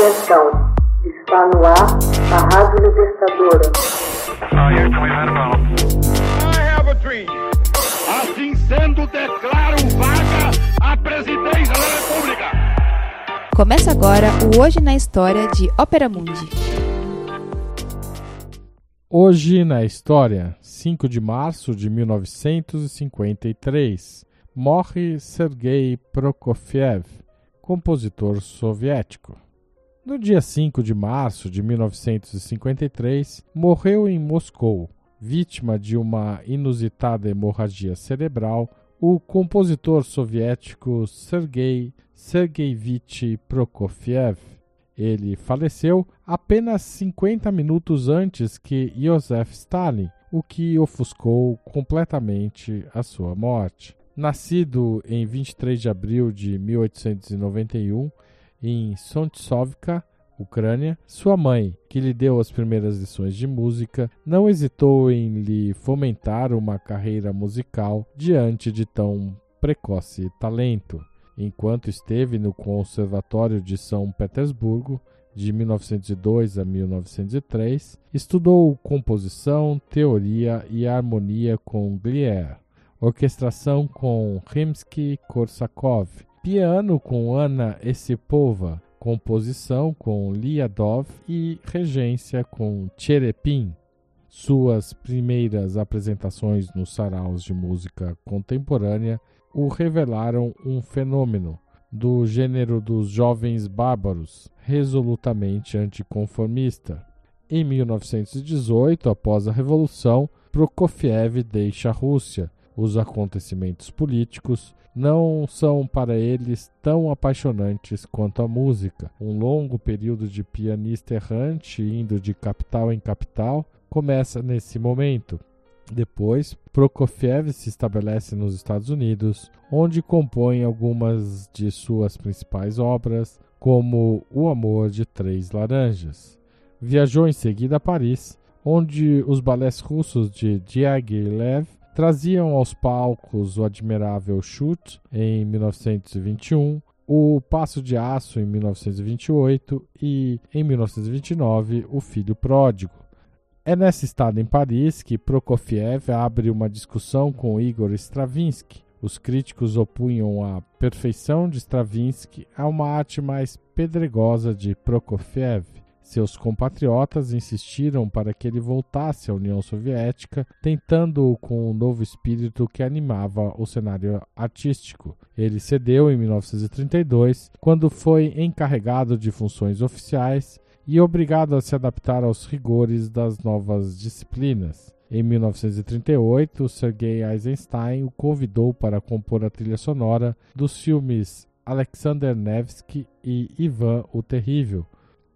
Atenção, está no ar a Rádio Libertadora. Assim sendo, declaro vaga a presidência da República. Começa agora o Hoje na História de Ópera Mundi. Hoje na História, 5 de março de 1953, morre Sergei Prokofiev, compositor soviético. No dia 5 de março de 1953, morreu em Moscou, vítima de uma inusitada hemorragia cerebral, o compositor soviético Sergei Sergeyevich Prokofiev. Ele faleceu apenas 50 minutos antes que Joseph Stalin, o que ofuscou completamente a sua morte. Nascido em 23 de abril de 1891 em Sontchovka, Ucrânia, sua mãe, que lhe deu as primeiras lições de música, não hesitou em lhe fomentar uma carreira musical diante de tão precoce talento. Enquanto esteve no Conservatório de São Petersburgo, de 1902 a 1903, estudou composição, teoria e harmonia com Glier orquestração com Rimsky-Korsakov, piano com Anna Esipova, composição com Liadov e regência com Cherepin. Suas primeiras apresentações nos saraus de música contemporânea o revelaram um fenômeno do gênero dos jovens bárbaros, resolutamente anticonformista. Em 1918, após a Revolução, Prokofiev deixa a Rússia os acontecimentos políticos não são para eles tão apaixonantes quanto a música. Um longo período de pianista errante, indo de capital em capital, começa nesse momento. Depois, Prokofiev se estabelece nos Estados Unidos, onde compõe algumas de suas principais obras, como O Amor de Três Laranjas. Viajou em seguida a Paris, onde os balés russos de Diaghilev traziam aos palcos o admirável Chute em 1921, o Passo de Aço em 1928 e, em 1929, O Filho Pródigo. É nessa estada em Paris que Prokofiev abre uma discussão com Igor Stravinsky. Os críticos opunham a perfeição de Stravinsky a uma arte mais pedregosa de Prokofiev. Seus compatriotas insistiram para que ele voltasse à União Soviética, tentando-o com um novo espírito que animava o cenário artístico. Ele cedeu em 1932, quando foi encarregado de funções oficiais e obrigado a se adaptar aos rigores das novas disciplinas. Em 1938, Sergei Eisenstein o convidou para compor a trilha sonora dos filmes Alexander Nevsky e Ivan o Terrível,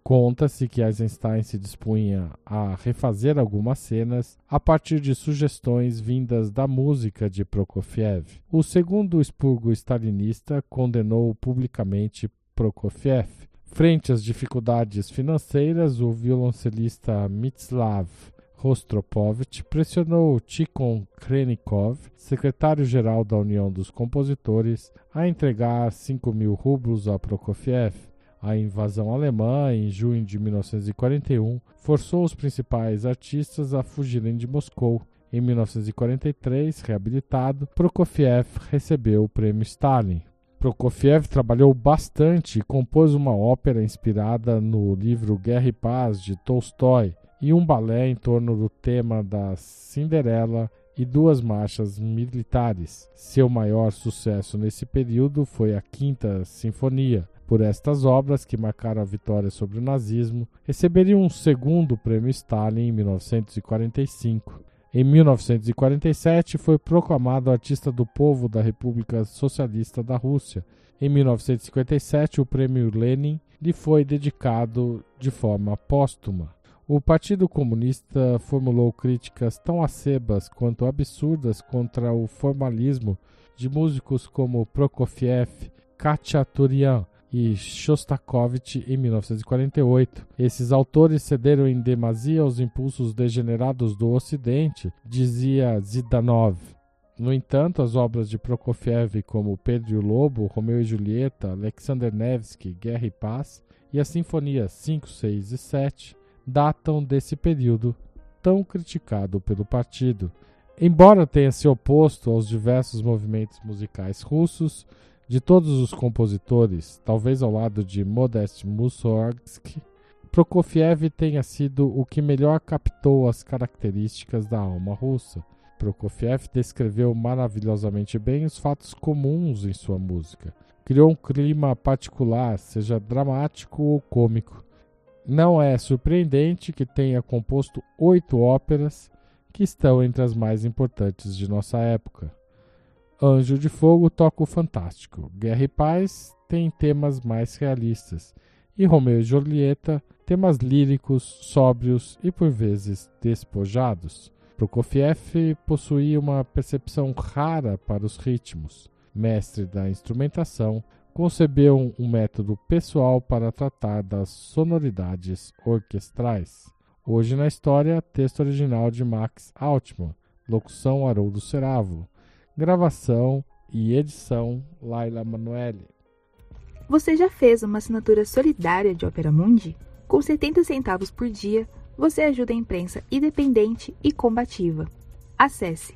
Conta-se que Eisenstein se dispunha a refazer algumas cenas a partir de sugestões vindas da música de Prokofiev. O segundo expurgo stalinista condenou publicamente Prokofiev. Frente às dificuldades financeiras, o violoncelista Mitslav Rostropovich pressionou Tikhon Krenikov, secretário-geral da União dos Compositores, a entregar 5 mil rublos a Prokofiev. A invasão alemã, em junho de 1941, forçou os principais artistas a fugirem de Moscou. Em 1943, reabilitado, Prokofiev recebeu o prêmio Stalin. Prokofiev trabalhou bastante e compôs uma ópera inspirada no livro Guerra e Paz de Tolstói e um balé em torno do tema da Cinderela e duas marchas militares. Seu maior sucesso nesse período foi a Quinta Sinfonia, por estas obras, que marcaram a vitória sobre o nazismo, receberia um segundo prêmio Stalin em 1945. Em 1947, foi proclamado artista do povo da República Socialista da Rússia. Em 1957, o prêmio Lenin lhe foi dedicado de forma póstuma. O Partido Comunista formulou críticas tão acebas quanto absurdas contra o formalismo de músicos como Prokofiev, Khachaturian e Shostakovich em 1948. Esses autores cederam em demasia aos impulsos degenerados do Ocidente, dizia Zidanov. No entanto, as obras de Prokofiev como Pedro e o Lobo, Romeu e Julieta, Alexander Nevsky, Guerra e Paz e as sinfonias 5, 6 e 7 datam desse período tão criticado pelo partido. Embora tenha se oposto aos diversos movimentos musicais russos, de todos os compositores, talvez ao lado de Modest Mussorgsky, Prokofiev tenha sido o que melhor captou as características da alma russa. Prokofiev descreveu maravilhosamente bem os fatos comuns em sua música. Criou um clima particular, seja dramático ou cômico. Não é surpreendente que tenha composto oito óperas que estão entre as mais importantes de nossa época. Anjo de Fogo toca o fantástico. Guerra e Paz tem temas mais realistas. E Romeu e Julieta, temas líricos, sóbrios e por vezes despojados. Prokofiev possuía uma percepção rara para os ritmos. Mestre da instrumentação, concebeu um método pessoal para tratar das sonoridades orquestrais. Hoje na história, texto original de Max Altman, locução Haroldo Seravo, gravação e edição Laila Manoeli. Você já fez uma assinatura solidária de Opera Mundi? Com 70 centavos por dia, você ajuda a imprensa independente e combativa. Acesse